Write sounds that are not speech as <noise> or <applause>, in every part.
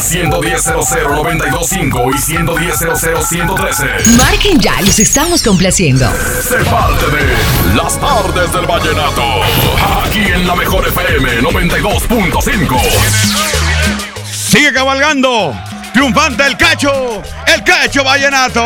A 110 925 y 110 113 Marquen ya, los estamos complaciendo. Sé parte de Las tardes del vallenato. Aquí en la mejor FM 92.5. Sigue cabalgando. Triunfante el cacho. El cacho vallenato.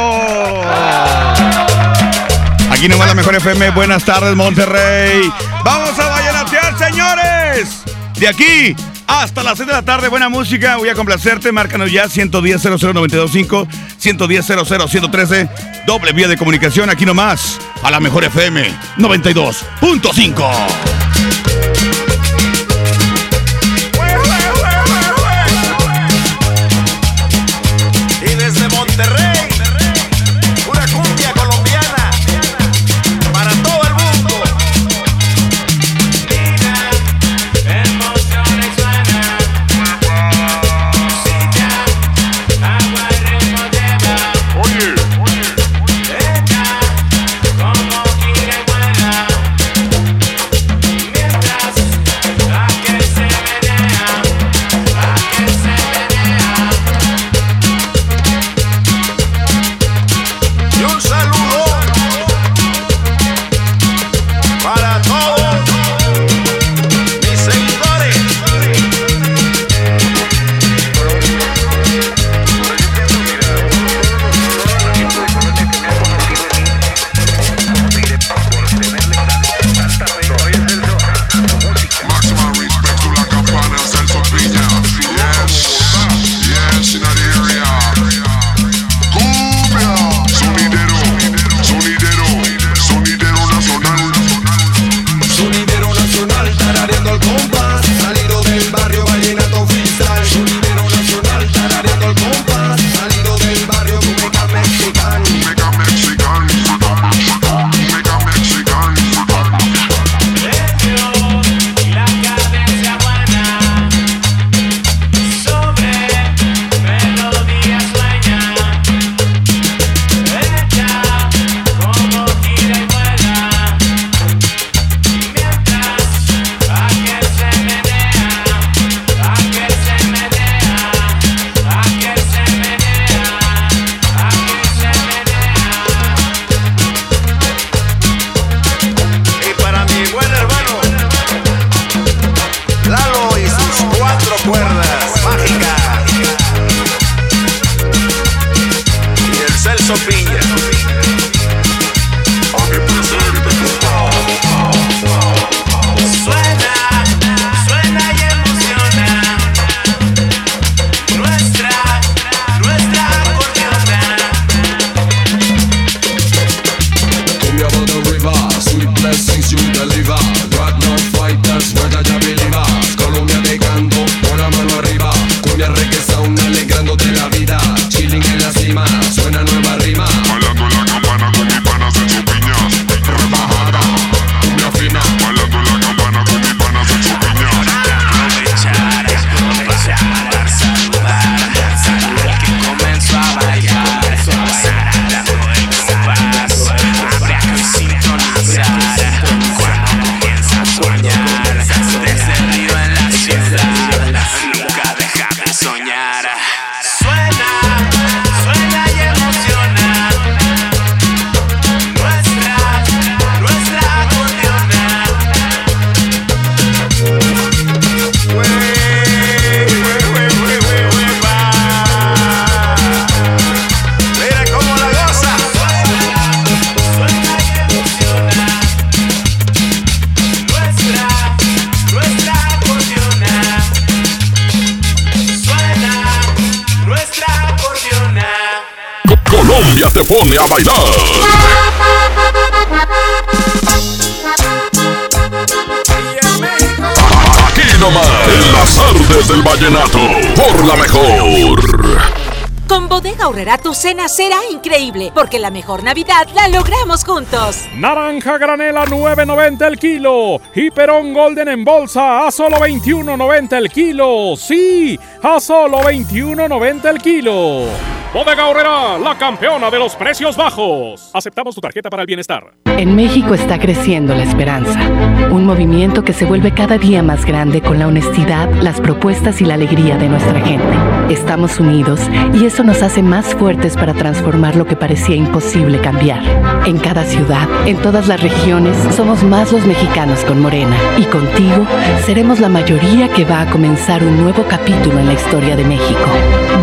Aquí nomás la mejor FM. Buenas tardes, Monterrey. Vamos a vallenatear, señores. De aquí hasta las 6 de la tarde, buena música. Voy a complacerte. Márcanos ya 110 00925 110 113 Doble vía de comunicación aquí nomás. A la mejor FM 92.5. porque la mejor Navidad la logramos juntos. Naranja granela 9.90 el kilo y Perón Golden en bolsa a solo 21.90 el kilo. Sí, a solo 21.90 el kilo. Bodega Aurrera, la campeona de los precios bajos. Aceptamos tu tarjeta para el bienestar. En México está creciendo la esperanza, un movimiento que se vuelve cada día más grande con la honestidad, las propuestas y la alegría de nuestra gente. Estamos unidos y eso nos hace más fuertes para transformar lo que parecía imposible cambiar. En cada ciudad, en todas las regiones, somos más los mexicanos con Morena y contigo seremos la mayoría que va a comenzar un nuevo capítulo en la historia de México.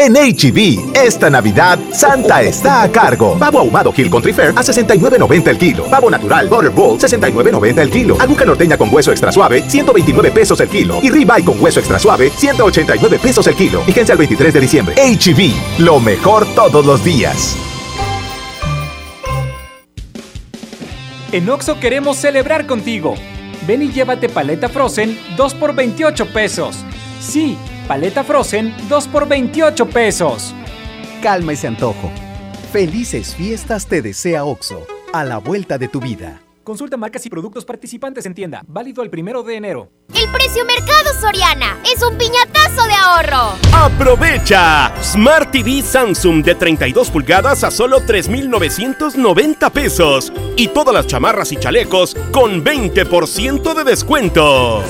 En HB, esta Navidad, Santa está a cargo. Pavo ahumado Hill Country Fair a 69.90 el kilo. Pavo natural Butterball, 69.90 el kilo. Aguja norteña con hueso extra suave, 129 pesos el kilo. Y ribeye con hueso extra suave, 189 pesos el kilo. Vigencia el 23 de diciembre. HB, lo mejor todos los días. En Oxo queremos celebrar contigo. Ven y llévate paleta Frozen 2 por 28 pesos. Sí, paleta Frozen 2 por 28 pesos. Calma ese antojo. Felices fiestas te desea Oxo, a la vuelta de tu vida. Consulta marcas y productos participantes en tienda. Válido el primero de enero. El precio mercado Soriana es un piñatazo de ahorro. ¡Aprovecha! Smart TV Samsung de 32 pulgadas a solo 3,990 pesos. Y todas las chamarras y chalecos con 20% de descuento.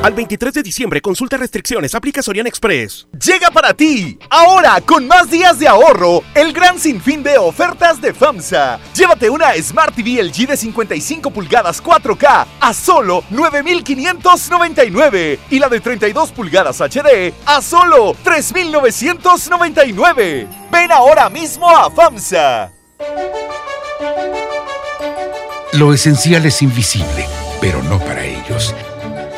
Al 23 de diciembre, consulta restricciones, aplica Soriana Express. Llega para ti, ahora con más días de ahorro, el gran sinfín de ofertas de FAMSA. Llévate una Smart TV LG de 55 pulgadas 4K a solo 9,599 y la de 32 pulgadas HD a solo 3,999. Ven ahora mismo a FAMSA. Lo esencial es invisible, pero no para ellos.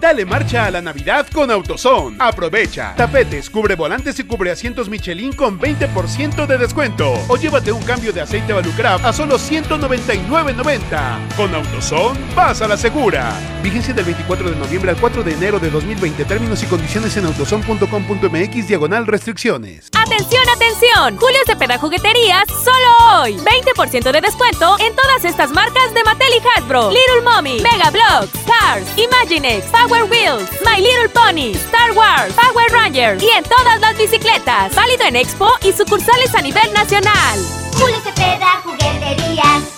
Dale marcha a la Navidad con AutoZone. Aprovecha. Tapetes, cubre volantes y cubre asientos Michelin con 20% de descuento. O llévate un cambio de aceite Valucraft a solo 199.90. Con AutoZone, vas a la segura. Vigencia del 24 de noviembre al 4 de enero de 2020. Términos y condiciones en autozone.com.mx diagonal restricciones. Atención, atención. Julio Cepeda Jugueterías solo hoy. 20% de descuento en todas estas marcas de Mattel y Hasbro. Little Mommy, Mega Bloks, Cars, Imaginext, Power Wheels, My Little Pony, Star Wars, Power Rangers y en todas las bicicletas. Válido en Expo y sucursales a nivel nacional. Julio Cepeda Jugueterías.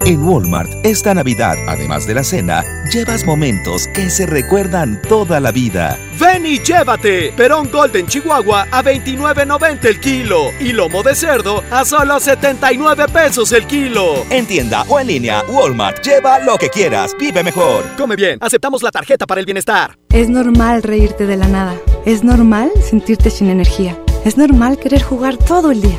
En Walmart, esta Navidad, además de la cena, llevas momentos que se recuerdan toda la vida. Ven y llévate Perón Golden Chihuahua a 29.90 el kilo y lomo de cerdo a solo 79 pesos el kilo. En tienda o en línea, Walmart, lleva lo que quieras, vive mejor. Come bien, aceptamos la tarjeta para el bienestar. Es normal reírte de la nada. Es normal sentirte sin energía. Es normal querer jugar todo el día.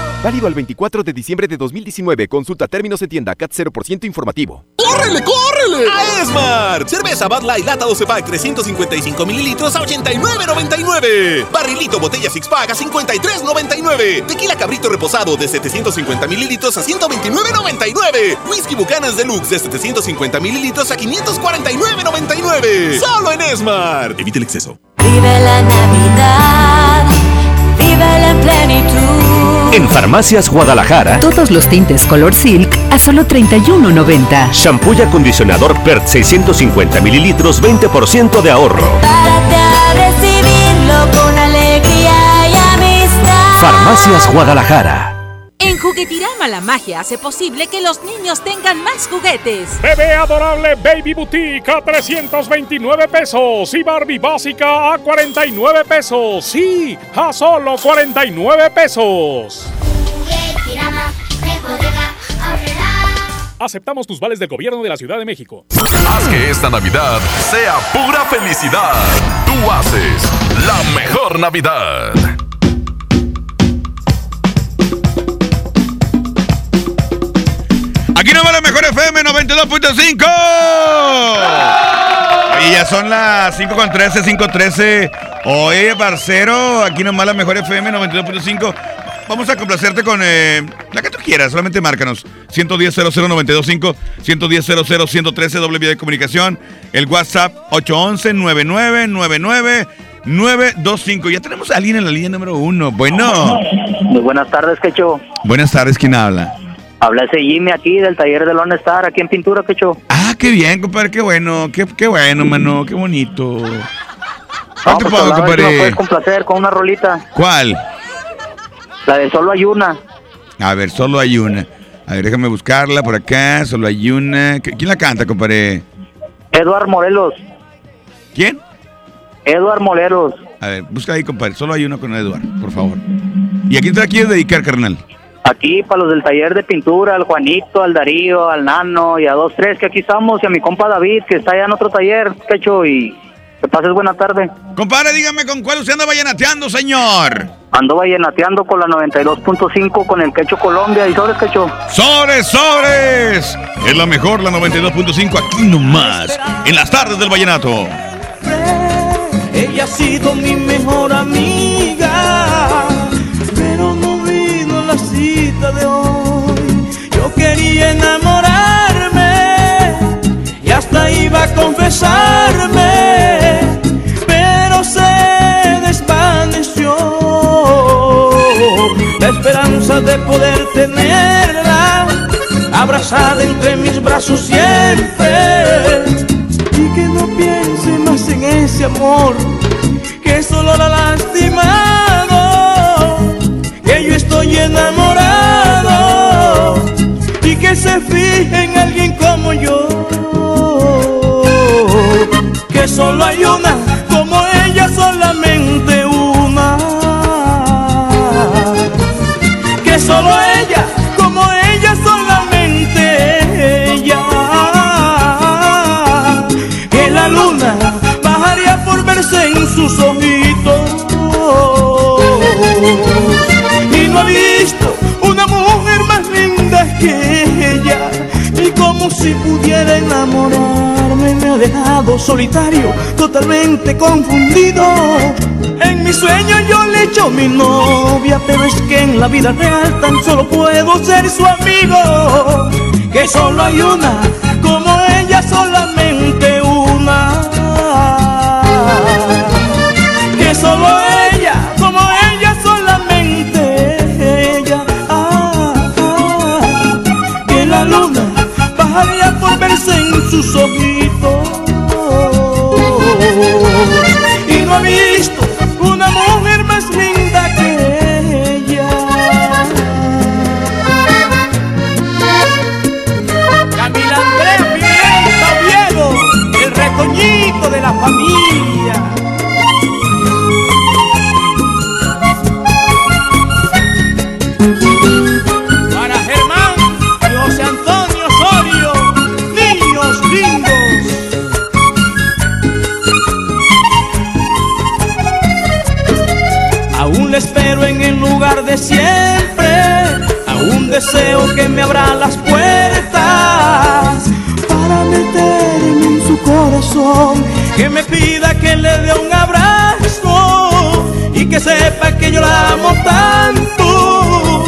Válido al 24 de diciembre de 2019. Consulta términos en tienda CAT 0% informativo. ¡Córrele, córrele! A Esmart. Cerveza Bud Light Lata 12 Pack 355 mililitros a 89.99. Barrilito Botella Six Pack a 53.99. Tequila Cabrito Reposado de 750 mililitros a 129.99. Whisky Bucanas Deluxe de 750 mililitros a 549.99. Solo en Esmart. Evite el exceso. Vive la Navidad, vive en plenitud. En Farmacias Guadalajara, Todos los tintes color silk a solo 31.90. shampoo y acondicionador PERT 650 mililitros, 20% de ahorro. Párate a recibirlo con alegría y amistad. Farmacias Guadalajara. En Juguetirama la magia hace posible que los niños tengan más juguetes. Bebé adorable Baby Boutique a 329 pesos y Barbie básica a 49 pesos. Sí, a solo 49 pesos. Aceptamos tus vales del gobierno de la Ciudad de México. Haz que esta Navidad sea pura felicidad. Tú haces la mejor Navidad. Aquí nomás la mejor FM 92.5. Y ya son las 5 con 13, 5 13. Oye, parcero, aquí nomás la mejor FM 92.5. Vamos a complacerte con eh, la que tú quieras, solamente márcanos. 110 00925 110 113 doble vía de comunicación. El WhatsApp 811 9999 925. Ya tenemos a alguien en la línea número uno. Bueno. Muy buenas tardes, Quecho. Buenas tardes, ¿quién habla? Habla ese Jimmy aquí del taller de Lone Star, aquí en Pintura, Quecho. Ah, qué bien, compadre, qué bueno, qué, qué bueno, mano, qué bonito. No, te pues puedo, hablaba que compadre? me puedes complacer con una rolita. ¿Cuál? La de Solo hay una. A ver, solo hay una. A ver, déjame buscarla por acá, solo hay una. ¿Qui- ¿Quién la canta, compadre? Eduard Morelos. ¿Quién? Eduard Morelos. A ver, busca ahí, compadre. Solo hay uno con Eduardo, por favor. ¿Y a quién te la quieres dedicar, carnal? Aquí para los del taller de pintura, al Juanito, al Darío, al Nano y a dos, tres que aquí estamos y a mi compa David que está allá en otro taller, Quecho, y que pases buena tarde. Compadre, dígame con cuál usted anda vallenateando, señor. Ando vallenateando con la 92.5 con el Quecho Colombia y sobres Quecho. ¡Sobres, sobres! Es la mejor, la 92.5, aquí nomás. En las tardes del vallenato. Ella ha sido mi mejor amiga, pero se desvaneció la esperanza de poder tenerla abrazada entre mis brazos siempre y que no piense más en ese amor que solo la lástima. Solo hay una como ella, solamente una, que solo ella como ella, solamente ella, que la luna bajaría por verse en sus ojitos. Y no ha visto una mujer más linda que ella y como si pudiera ha solitario, totalmente confundido. En mi sueño yo le echo mi novia, pero es que en la vida real tan solo puedo ser su amigo. Que solo hay una, como ella solamente una. Que solo ella, como ella solamente ella. Ah, ah, que la luna bajaría por verse en sus ojitos. Visto una mujer más linda que ella. Camila Andrés Pimienta Oviedo, el retoñito de la familia. Espero en el lugar de siempre, aún deseo que me abra las puertas para meterme en su corazón, que me pida que le dé un abrazo y que sepa que yo la amo tanto.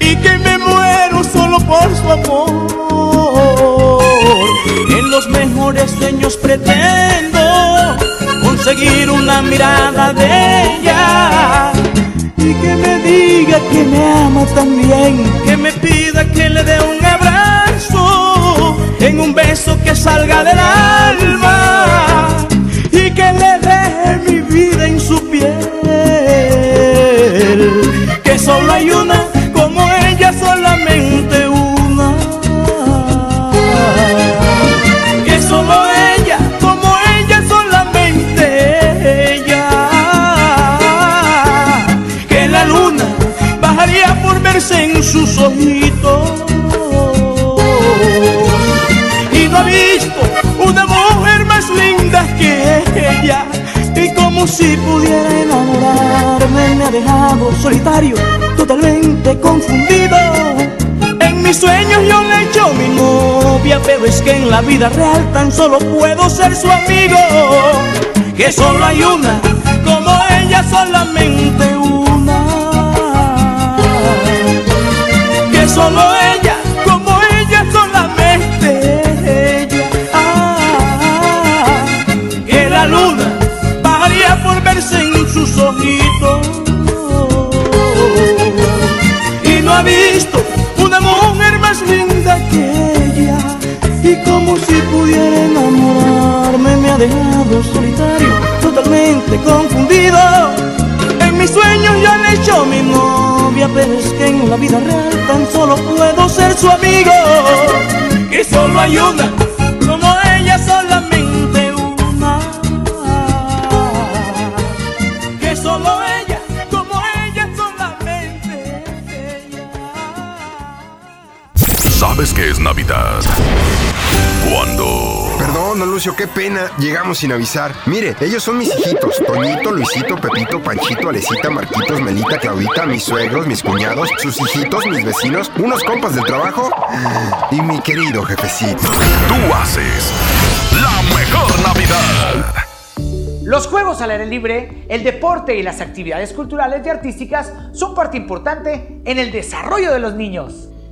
Y que me muero solo por su amor. En los mejores sueños pretendo conseguir una mirada de ella y que me diga que me ama también, que me pida que le dé un abrazo en un beso que salga del alma y que le dé mi vida en su piel, que solo hay una si pudiera enamorarme me ha dejado solitario, totalmente confundido. En mis sueños yo le echo mi novia, pero es que en la vida real tan solo puedo ser su amigo. Que solo hay una, como ella solamente una. Que solo la vida real tan solo puedo ser su amigo. Que solo hay una Lucio, qué pena. Llegamos sin avisar. Mire, ellos son mis hijitos. Toñito, Luisito, Pepito, Panchito, Alecita, Marquitos, Melita, Claudita, mis suegros, mis cuñados, sus hijitos, mis vecinos, unos compas del trabajo y mi querido jefecito. Tú haces la mejor Navidad. Los juegos al aire libre, el deporte y las actividades culturales y artísticas son parte importante en el desarrollo de los niños.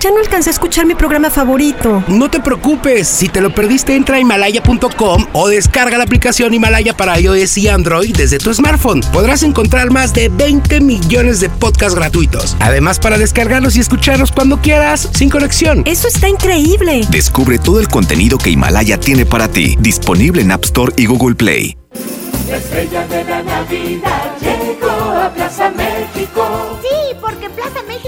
Ya no alcancé a escuchar mi programa favorito. No te preocupes, si te lo perdiste entra a himalaya.com o descarga la aplicación Himalaya para iOS y Android desde tu smartphone. Podrás encontrar más de 20 millones de podcasts gratuitos. Además para descargarlos y escucharlos cuando quieras, sin conexión. Eso está increíble. Descubre todo el contenido que Himalaya tiene para ti, disponible en App Store y Google Play. La estrella de la Navidad llegó a Plaza México. Sí, porque Plaza México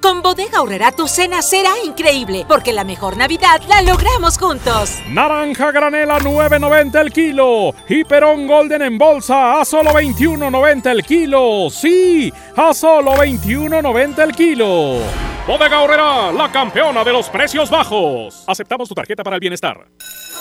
Con Bodega Horrera tu cena será increíble, porque la mejor Navidad la logramos juntos. Naranja granela 9.90 el kilo y Perón Golden en bolsa a solo 21.90 el kilo. Sí, a solo 21.90 el kilo. Bodega Horrera, la campeona de los precios bajos. Aceptamos tu tarjeta para el bienestar.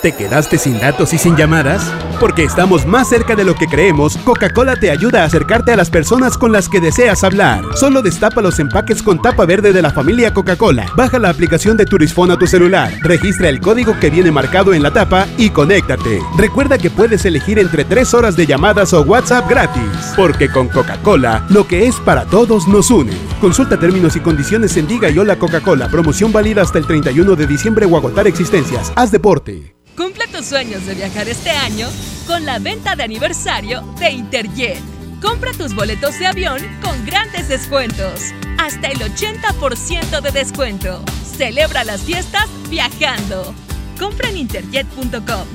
¿Te quedaste sin datos y sin llamadas? Porque estamos más cerca de lo que creemos, Coca-Cola te ayuda a acercarte a las personas con las que deseas hablar. Solo destapa los empaques con tapa verde de la familia Coca-Cola. Baja la aplicación de Turisfone a tu celular, registra el código que viene marcado en la tapa y conéctate. Recuerda que puedes elegir entre 3 horas de llamadas o WhatsApp gratis. Porque con Coca-Cola, lo que es para todos nos une. Consulta términos y condiciones en Diga y Hola Coca-Cola. Promoción válida hasta el 31 de diciembre o agotar existencias. Haz deporte. Cumple tus sueños de viajar este año con la venta de aniversario de Interjet. Compra tus boletos de avión con grandes descuentos. Hasta el 80% de descuento. Celebra las fiestas viajando. Compra en interjet.com.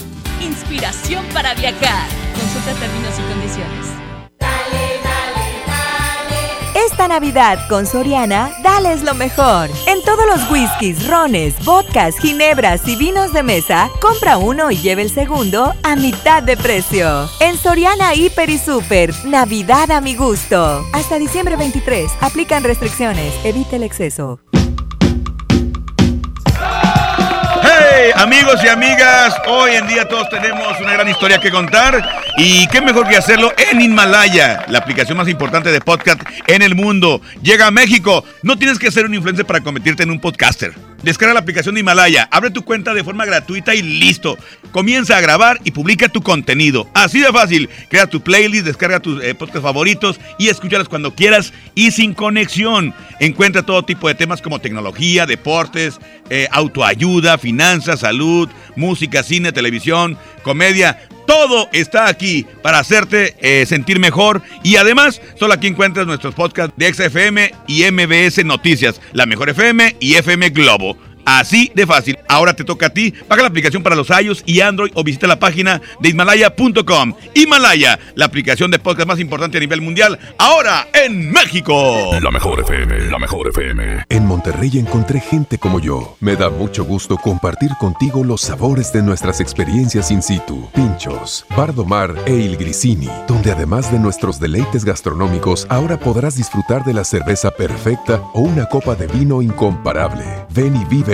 Inspiración para viajar. Consulta términos y condiciones. Navidad con Soriana, dales lo mejor. En todos los whiskies, rones, vodkas, ginebras y vinos de mesa, compra uno y lleve el segundo a mitad de precio. En Soriana Hiper y Super, Navidad a mi gusto. Hasta diciembre 23, aplican restricciones, evite el exceso. Amigos y amigas, hoy en día todos tenemos una gran historia que contar y qué mejor que hacerlo en Himalaya, la aplicación más importante de podcast en el mundo. Llega a México, no tienes que ser un influencer para convertirte en un podcaster. Descarga la aplicación de Himalaya, abre tu cuenta de forma gratuita y listo. Comienza a grabar y publica tu contenido. Así de fácil. Crea tu playlist, descarga tus eh, podcasts favoritos y escúchalos cuando quieras y sin conexión. Encuentra todo tipo de temas como tecnología, deportes, eh, autoayuda, finanzas, salud, música, cine, televisión, comedia. Todo está aquí para hacerte eh, sentir mejor y además solo aquí encuentras nuestros podcasts de XFM y MBS Noticias, la mejor FM y FM Globo. Así de fácil. Ahora te toca a ti. Baja la aplicación para los iOS y Android o visita la página de Himalaya.com. Himalaya, la aplicación de podcast más importante a nivel mundial, ahora en México. La mejor FM, la mejor FM. En Monterrey encontré gente como yo. Me da mucho gusto compartir contigo los sabores de nuestras experiencias in situ. Pinchos, Bardomar e Il Grisini, donde además de nuestros deleites gastronómicos, ahora podrás disfrutar de la cerveza perfecta o una copa de vino incomparable. Ven y vive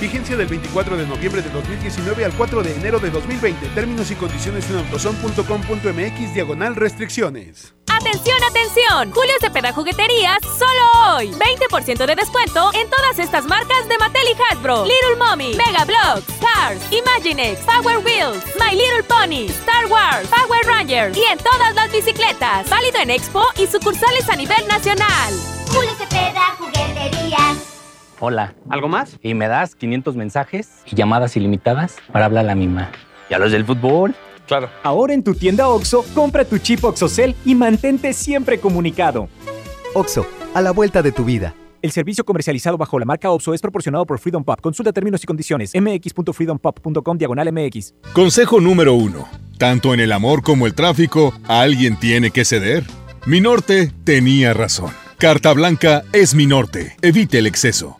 Vigencia del 24 de noviembre de 2019 al 4 de enero de 2020. Términos y condiciones en autozone.com.mx diagonal restricciones. ¡Atención, atención! Julio Cepeda Jugueterías, solo hoy. 20% de descuento en todas estas marcas de Mattel y Hasbro. Little Mommy, Mega Bloks, Cars, Imaginext, Power Wheels, My Little Pony, Star Wars, Power Rangers y en todas las bicicletas. Válido en Expo y sucursales a nivel nacional. Julio Cepeda Jugueterías. Hola. ¿Algo más? Y me das 500 mensajes y llamadas ilimitadas para hablar a la misma. ¿Y a los del fútbol? Claro. Ahora en tu tienda OXO, compra tu chip OXOCEL y mantente siempre comunicado. OXO, a la vuelta de tu vida. El servicio comercializado bajo la marca OPSO es proporcionado por Freedom Pop. Consulta términos y condiciones. mx.freedompop.com diagonal mx. Consejo número uno. Tanto en el amor como el tráfico, alguien tiene que ceder. Mi norte tenía razón. Carta Blanca es mi norte. Evite el exceso.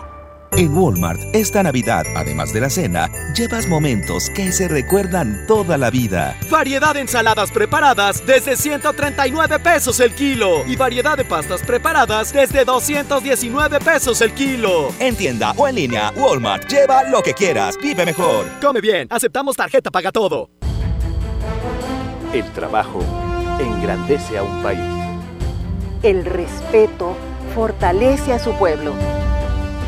En Walmart, esta Navidad, además de la cena, llevas momentos que se recuerdan toda la vida. Variedad de ensaladas preparadas desde 139 pesos el kilo. Y variedad de pastas preparadas desde 219 pesos el kilo. En tienda o en línea, Walmart, lleva lo que quieras, vive mejor. Come bien, aceptamos tarjeta paga todo. El trabajo engrandece a un país. El respeto fortalece a su pueblo.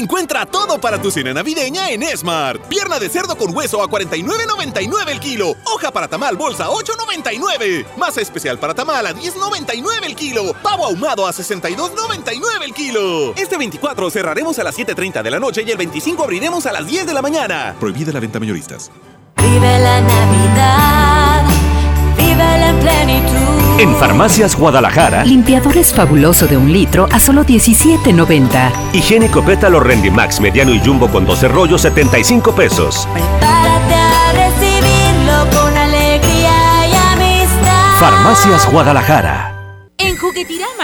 Encuentra todo para tu cena navideña en Smart. Pierna de cerdo con hueso a 49.99 el kilo. Hoja para tamal bolsa 8.99. Masa especial para tamal a 10.99 el kilo. Pavo ahumado a 62.99 el kilo. Este 24 cerraremos a las 7.30 de la noche y el 25 abriremos a las 10 de la mañana. Prohibida la venta mayoristas. Vive la Navidad. Vive la plenitud. En Farmacias Guadalajara, Limpiador es fabuloso de un litro a solo 17.90. higiénico pétalo Rendimax mediano y jumbo con 12 rollos 75 pesos. Prepárate a recibirlo con alegría y amistad. Farmacias Guadalajara.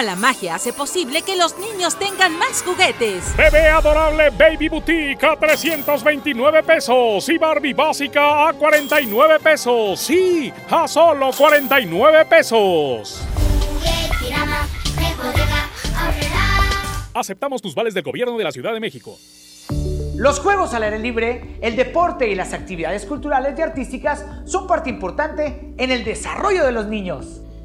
La magia hace posible que los niños tengan más juguetes. Bebé adorable Baby Boutique a 329 pesos y Barbie básica a 49 pesos. Sí, a solo 49 pesos. Aceptamos tus vales del gobierno de la Ciudad de México. Los juegos al aire libre, el deporte y las actividades culturales y artísticas son parte importante en el desarrollo de los niños.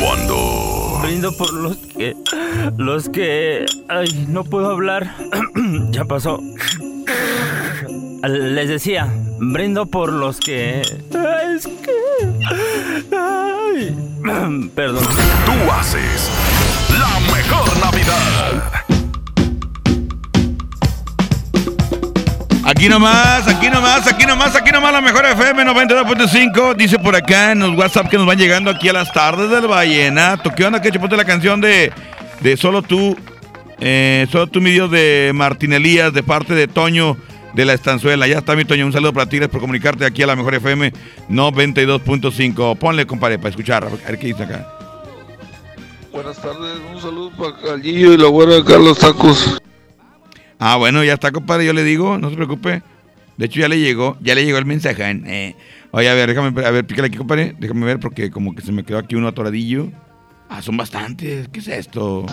Cuando... Brindo por los que. Los que. Ay, no puedo hablar. <clears throat> ya pasó. Les decía, brindo por los que. Es que. Ay. <clears throat> Perdón. Tú haces la mejor Navidad. Aquí nomás, aquí nomás, aquí nomás, aquí nomás la mejor FM 92.5. Dice por acá en los WhatsApp que nos van llegando aquí a las tardes del Vallenato. ¿Qué onda, que Ponte la canción de, de Solo tú, eh, Solo tú, mi Dios, de Martín Elías, de parte de Toño de la Estanzuela. Ya está mi Toño, un saludo para ti, por comunicarte aquí a la mejor FM 92.5. Ponle, compadre, para escuchar, a ver qué dice acá. Buenas tardes, un saludo para Callillo y la buena de Carlos Tacos. Ah, bueno, ya está, compadre, yo le digo, no se preocupe. De hecho, ya le llegó, ya le llegó el mensaje. Eh. Oye, a ver, déjame, a ver, pícale aquí, compadre. Déjame ver porque como que se me quedó aquí uno atoradillo. Ah, son bastantes. ¿Qué es esto?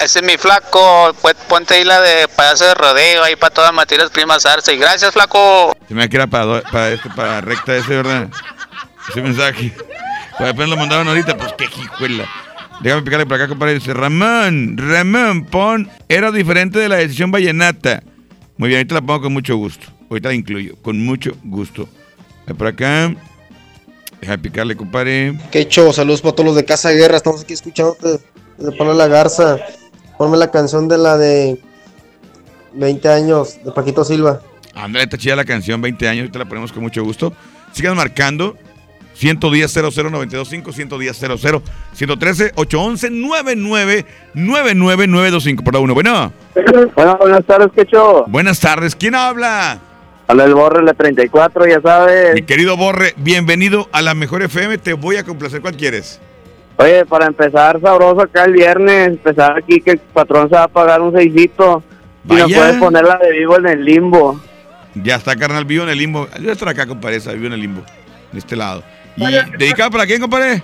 Ese es mi flaco, ponte ahí la de payaso de rodeo, ahí para todas Matías Primas Arce. Y gracias, flaco. Se me queda para, do- para, este, para recta ese, ¿verdad? Ese mensaje. Pues apenas lo mandaron ahorita, pues qué hijuela. Déjame picarle por acá, compadre. Dice, Ramón, Ramón, pon. Era diferente de la decisión vallenata. Muy bien, ahorita la pongo con mucho gusto. Ahorita la incluyo, con mucho gusto. Por acá. Déjame picarle, compadre. Que hecho, saludos para todos los de Casa Guerra, estamos aquí escuchándote de Pablo La Garza. Ponme la canción de la de 20 años de Paquito Silva. André, está chida la canción, 20 años, ahorita la ponemos con mucho gusto. Sigan marcando. 110 00925 110 00 113 811 99 por la 1. Bueno. Bueno, buenas tardes, Quecho. Buenas tardes. ¿Quién habla? Habla el Borre, la 34, ya sabes. Mi querido Borre, bienvenido a la Mejor FM. Te voy a complacer. ¿Cuál quieres? Oye, para empezar sabroso acá el viernes, empezar aquí que el patrón se va a pagar un seisito. Y no Vaya. puedes ponerla de vivo en el limbo. Ya está, carnal, vivo en el limbo. Yo estoy acá, compadre, vivo en el limbo. De este lado. ¿Y dedicado para quién, compadre?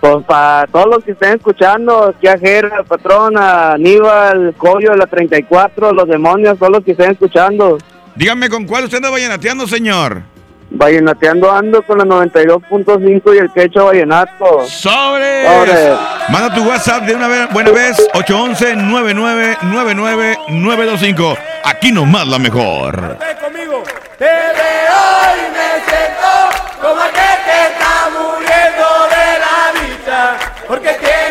Pues para todos los que estén escuchando, aquí a Jera, patrón, a Aníbal, Coyo de la 34, los demonios, todos los que estén escuchando. Dígame, ¿con cuál usted anda vallenateando, señor? Vallenateando ando con la 92.5 y el quecho vallenato. ¡Sobre! ¡Sobre! Manda tu WhatsApp de una vez, buena vez, 811-9999-925. Aquí nomás la mejor. conmigo. Te veo y me siento como aquel que está muriendo de la dicha, porque tiene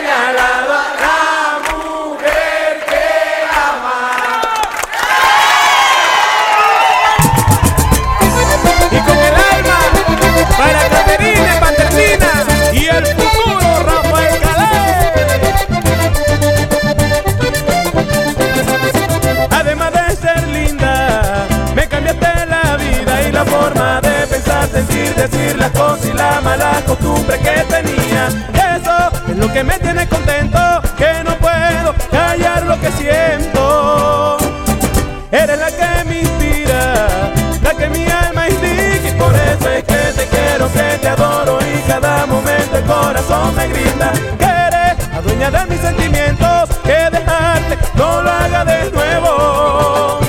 de pensar, sentir, decir las cosas y la mala costumbre que tenía. Eso es lo que me tiene contento, que no puedo callar lo que siento. Eres la que me inspira, la que mi alma indica y por eso es que te quiero, que te adoro y cada momento el corazón me grita que eres la dueña de mis sentimientos, que dejarte no lo haga de nuevo.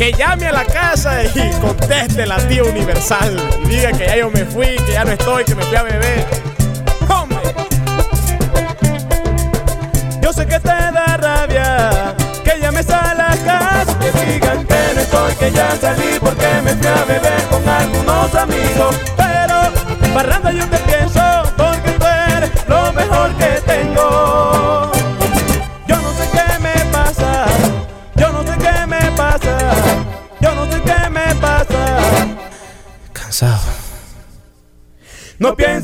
Que llame a la casa y conteste la tía universal diga que ya yo me fui, que ya no estoy, que me fui a beber. Hombre, yo sé que te da rabia que llames a la casa que digan que no estoy, que ya salí porque me fui a beber con algunos amigos. Pero barrando yo te pienso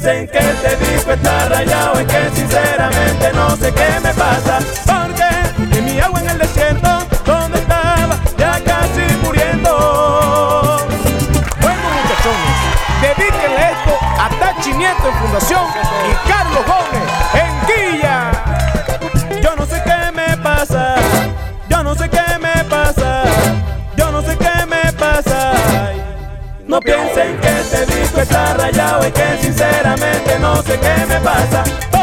Piensen que te disco está rayado, es que sinceramente no sé qué me pasa. Porque en mi agua en el desierto, donde estaba, ya casi muriendo. Bueno, muchachones, dedíquenle esto a Tachi Nieto en Fundación y Carlos Gómez que sinceramente no sé qué me pasa.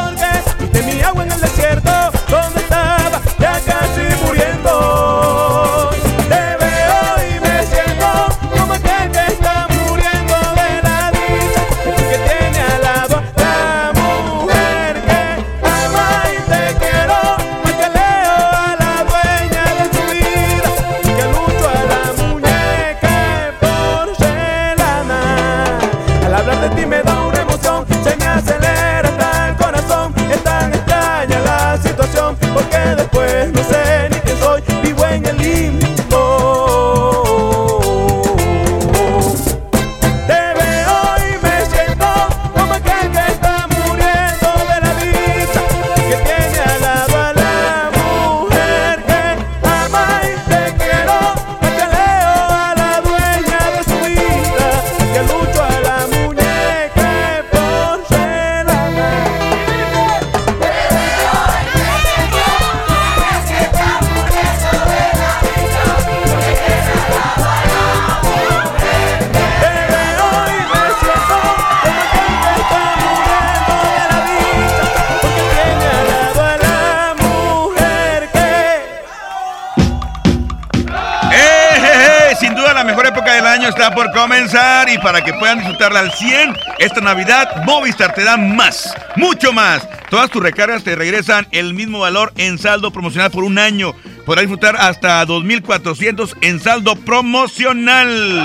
Al 100, esta Navidad Movistar te da más, mucho más. Todas tus recargas te regresan el mismo valor en saldo promocional por un año. Podrás disfrutar hasta 2.400 en saldo promocional.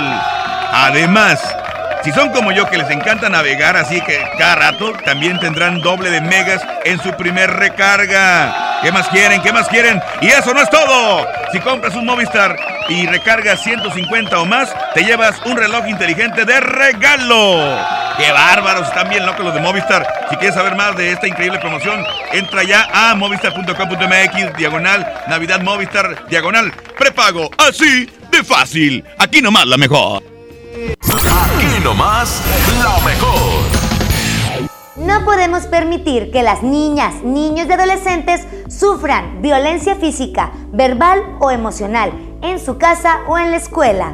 Además, si son como yo que les encanta navegar, así que cada rato también tendrán doble de megas en su primer recarga. ¿Qué más quieren? ¿Qué más quieren? Y eso no es todo. Si compras un Movistar y recargas 150 o más, te llevas un reloj inteligente de regalo. ¡Qué bárbaros! Están bien locos los de Movistar. Si quieres saber más de esta increíble promoción, entra ya a movistar.com.mx, diagonal, Navidad Movistar, diagonal, prepago. Así de fácil. Aquí nomás la mejor. Aquí nomás, la mejor. No podemos permitir que las niñas, niños y adolescentes sufran violencia física, verbal o emocional en su casa o en la escuela.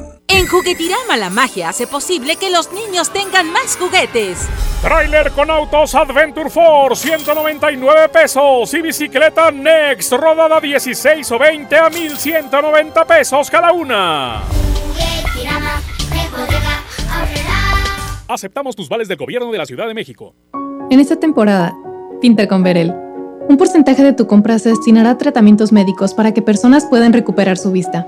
En Juguetirama la magia hace posible que los niños tengan más juguetes. Trailer con autos Adventure Force, 199 pesos. Y bicicleta Next, rodada 16 o 20 a 1190 pesos cada una. Aceptamos tus vales del gobierno de la Ciudad de México. En esta temporada, pinta con Verel. Un porcentaje de tu compra se destinará a tratamientos médicos para que personas puedan recuperar su vista.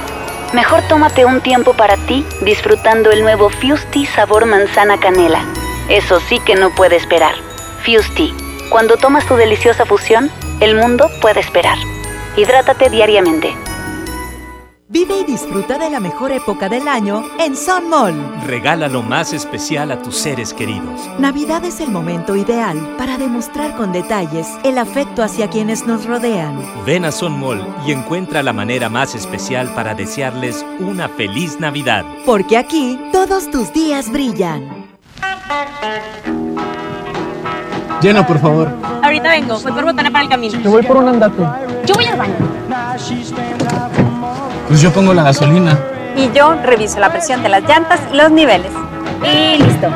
Mejor tómate un tiempo para ti disfrutando el nuevo Fusti sabor manzana canela. Eso sí que no puede esperar. Fusti, cuando tomas tu deliciosa fusión, el mundo puede esperar. Hidrátate diariamente. Vive y disfruta de la mejor época del año en Sun Mall. Regala lo más especial a tus seres queridos. Navidad es el momento ideal para demostrar con detalles el afecto hacia quienes nos rodean. Ven a Son Mall y encuentra la manera más especial para desearles una feliz Navidad. Porque aquí todos tus días brillan. Llena, por favor. Ahorita vengo, voy por botana para el camino. Te voy por un andate. Yo voy al baño. Pues yo pongo la gasolina. Y yo reviso la presión de las llantas y los niveles. Y listo.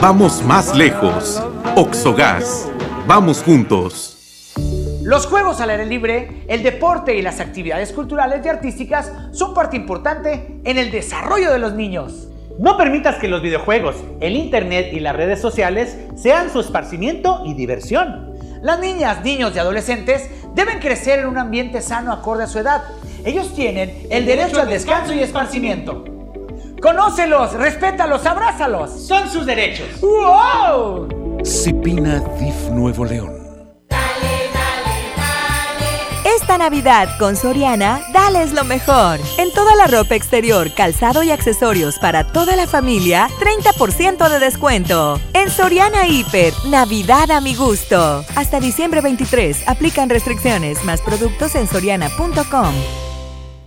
Vamos más lejos. Oxogas. Vamos juntos. Los juegos al aire libre, el deporte y las actividades culturales y artísticas son parte importante en el desarrollo de los niños. No permitas que los videojuegos, el internet y las redes sociales sean su esparcimiento y diversión. Las niñas, niños y adolescentes deben crecer en un ambiente sano acorde a su edad. Ellos tienen el derecho al descanso y esparcimiento. Conócelos, respétalos, abrázalos. Son sus derechos. ¡Wow! Cipina DIF Nuevo León. Esta Navidad con Soriana, dales lo mejor. En toda la ropa exterior, calzado y accesorios para toda la familia, 30% de descuento. En Soriana Hiper, Navidad a mi gusto. Hasta diciembre 23, aplican restricciones, más productos en soriana.com.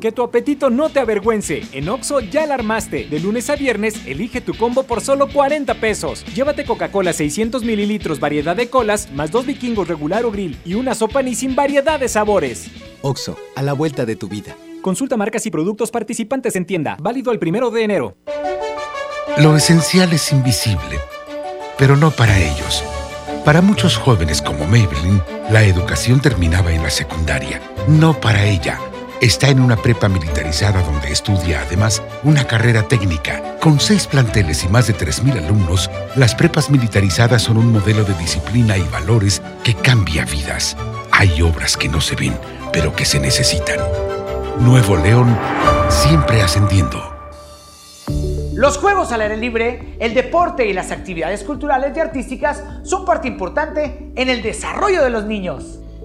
Que tu apetito no te avergüence. En Oxo ya la armaste. De lunes a viernes, elige tu combo por solo 40 pesos. Llévate Coca-Cola 600 mililitros, variedad de colas, más dos vikingos regular o grill y una sopa ni sin variedad de sabores. Oxo, a la vuelta de tu vida. Consulta marcas y productos participantes en tienda. Válido el primero de enero. Lo esencial es invisible, pero no para ellos. Para muchos jóvenes como Maybelline, la educación terminaba en la secundaria. No para ella. Está en una prepa militarizada donde estudia además una carrera técnica. Con seis planteles y más de 3.000 alumnos, las prepas militarizadas son un modelo de disciplina y valores que cambia vidas. Hay obras que no se ven, pero que se necesitan. Nuevo León, siempre ascendiendo. Los juegos al aire libre, el deporte y las actividades culturales y artísticas son parte importante en el desarrollo de los niños.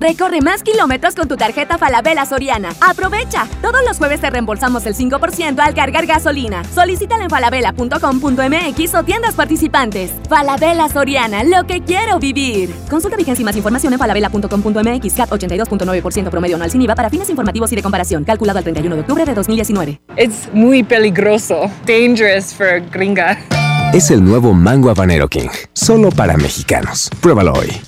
Recorre más kilómetros con tu tarjeta Falabella Soriana. ¡Aprovecha! Todos los jueves te reembolsamos el 5% al cargar gasolina. Solicítala en falabella.com.mx o tiendas participantes. Falabella Soriana, lo que quiero vivir. Consulta vigencia y más información en falabella.com.mx. CAT 82.9% promedio anual sin IVA para fines informativos y de comparación. Calculado el 31 de octubre de 2019. Es muy peligroso. Dangerous for gringa. Es el nuevo Mango Habanero King. Solo para mexicanos. Pruébalo hoy.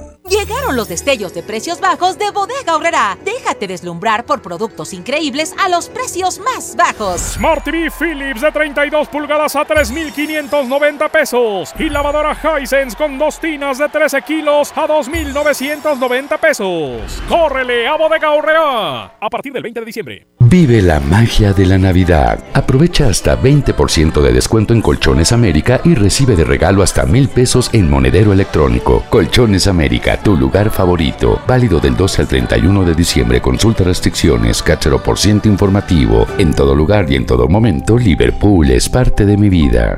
Llegaron los destellos de precios bajos de Bodega Horrera. Déjate deslumbrar por productos increíbles a los precios más bajos. Smart TV Philips de 32 pulgadas a 3,590 pesos. Y lavadora Hisense con dos tinas de 13 kilos a 2,990 pesos. ¡Córrele a Bodega Horrera! A partir del 20 de diciembre. Vive la magia de la Navidad. Aprovecha hasta 20% de descuento en Colchones América y recibe de regalo hasta mil pesos en monedero electrónico. Colchones América, tu lugar favorito. Válido del 12 al 31 de diciembre. Consulta restricciones, cachero por ciento informativo. En todo lugar y en todo momento, Liverpool es parte de mi vida.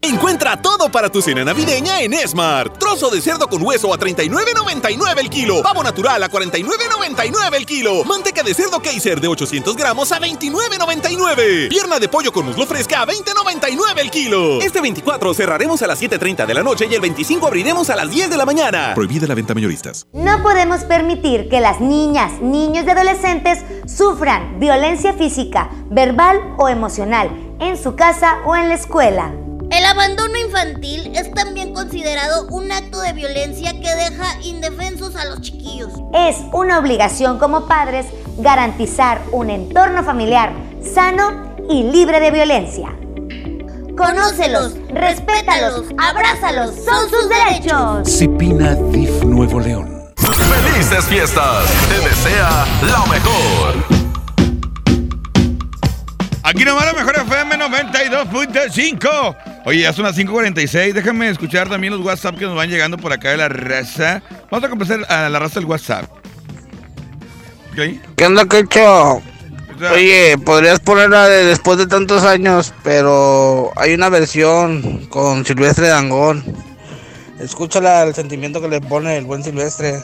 Encuentra todo para tu cena navideña en Smart. Trozo de cerdo con hueso a 39.99 el kilo. Pavo natural a 49.99 el kilo. Manteca de cerdo Kaiser de 800 gramos a 29.99. Pierna de pollo con muslo fresca a 20.99 el kilo. Este 24 cerraremos a las 7.30 de la noche y el 25 abriremos a las 10 de la mañana. Prohibida la venta mayoristas. No podemos permitir que las niñas, niños y adolescentes sufran violencia física, verbal o emocional en su casa o en la escuela. El abandono infantil es también considerado un acto de violencia que deja indefensos a los chiquillos. Es una obligación como padres garantizar un entorno familiar sano y libre de violencia. Conócelos, respétalos, abrázalos, son sus derechos. Cipina DIF Nuevo León. ¡Felices fiestas! Te desea lo mejor. Aquí nomás la mejor FM 92.5. Oye, ya son las 5.46. Déjame escuchar también los WhatsApp que nos van llegando por acá de la raza. Vamos a comenzar a la raza del WhatsApp. ¿Ok? ¿Qué onda, Quecho? Oye, podrías ponerla de después de tantos años, pero hay una versión con Silvestre Dangón. Escúchala el sentimiento que le pone el buen Silvestre.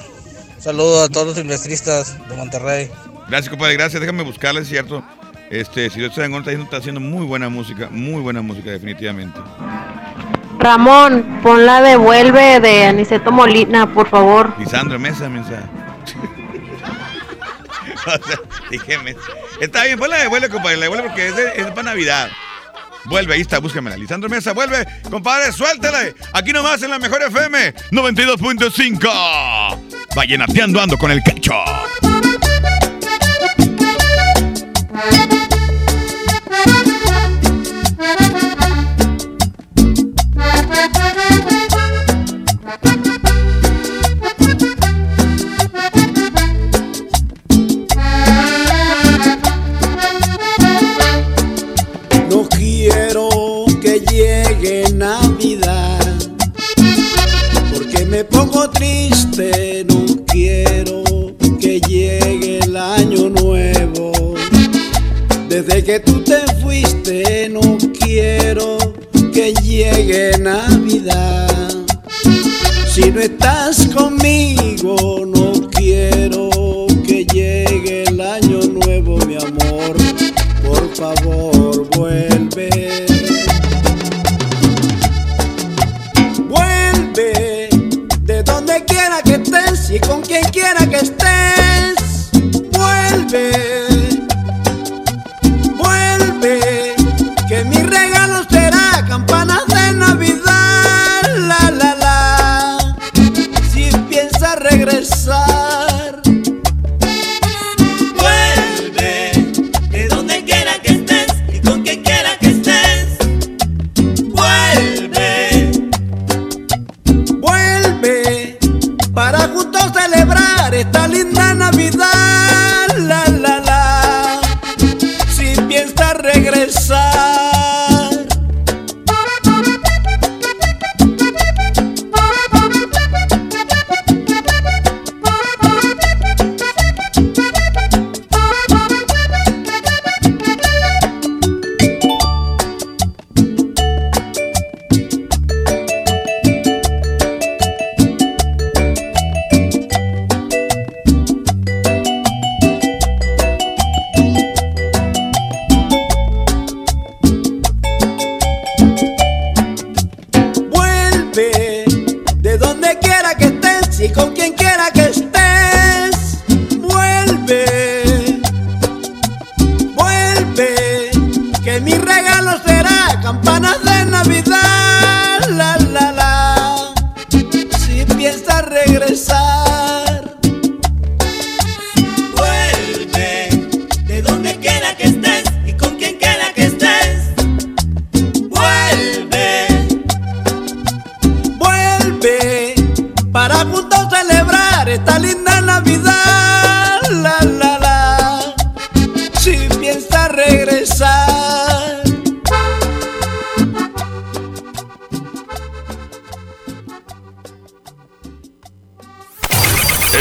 Saludos a todos los silvestristas de Monterrey. Gracias, compadre. Gracias. Déjame buscarla, es cierto. Este, Silvestre Dangón está está haciendo muy buena música. Muy buena música, definitivamente. Ramón, pon la de Vuelve de Aniceto Molina, por favor. Lisandro Mesa, mensa. <laughs> o sea, dije, Mesa. Está bien, ponla de Vuelve, compadre. La de Vuelve porque es, de- es para Navidad. Vuelve, ahí está, búscamela. Lisandro Mesa, vuelve. Compadre, suéltela. Aquí nomás en la mejor FM 92.5. Vallenateando ando con el quecho.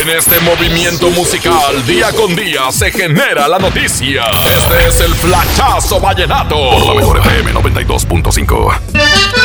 En este movimiento musical, día con día, se genera la noticia. Este es el Flachazo Vallenato. Por la mejor FM 92.5.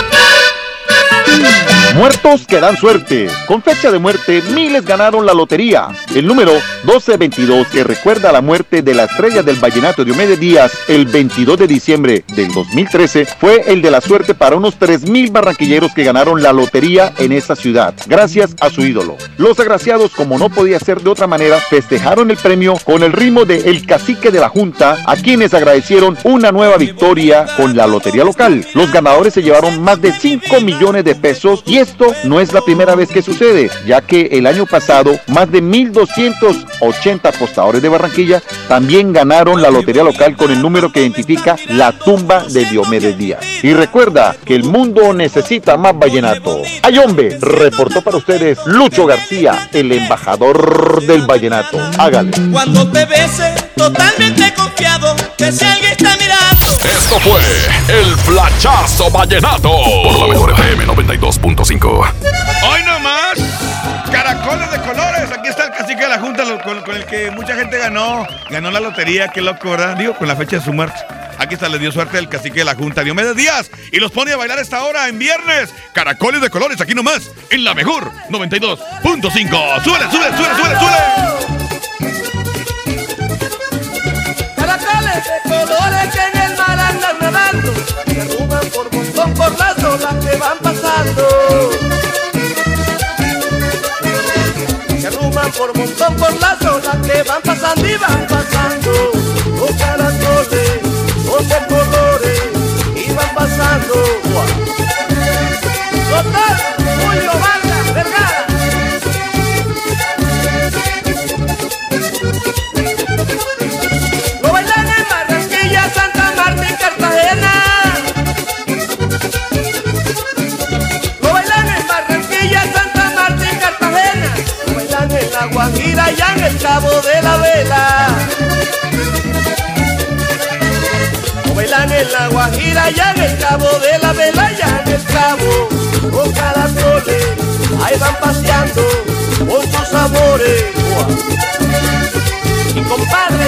Muertos que dan suerte. Con fecha de muerte, miles ganaron la lotería. El número 1222, que recuerda la muerte de la estrella del vallenato Diomedes Díaz el 22 de diciembre del 2013, fue el de la suerte para unos 3.000 barranquilleros que ganaron la lotería en esa ciudad, gracias a su ídolo. Los agraciados, como no podía ser de otra manera, festejaron el premio con el ritmo de El Cacique de la Junta, a quienes agradecieron una nueva victoria con la lotería local. Los ganadores se llevaron más de 5 millones de pesos y esto no es la primera vez que sucede, ya que el año pasado más de 1.280 apostadores de Barranquilla también ganaron la lotería local con el número que identifica la tumba de Diomedes Díaz. Y recuerda que el mundo necesita más vallenato. Ayombe reportó para ustedes Lucho García, el embajador del vallenato. Hágale. Cuando te bese, totalmente confiado que si alguien está mirando. Esto fue el Flachazo Vallenato. Por la mejor FM 92.5. Hoy nomás, caracoles de colores. Aquí está el cacique de la Junta con el que mucha gente ganó, ganó la lotería. Qué loco, ¿verdad? Digo, con la fecha de su muerte. Aquí está, le dio suerte el cacique de la Junta, Diomedes Díaz, y los pone a bailar esta hora en viernes. Caracoles de colores, aquí nomás, en la mejor 92.5. ¡Súbele, súbele, súbele, súbele, súbele! Olas que van pasando. Se arrugan por montón por las olas que van pasando y van pasando. Los caracoles son de colores y van pasando. La y en el Cabo de la Vela y en el Cabo. Con caracoles, ahí van paseando con sus amores. Mi compadre,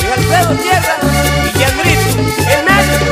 mi Alfredo Tierra y Yandrito, el médico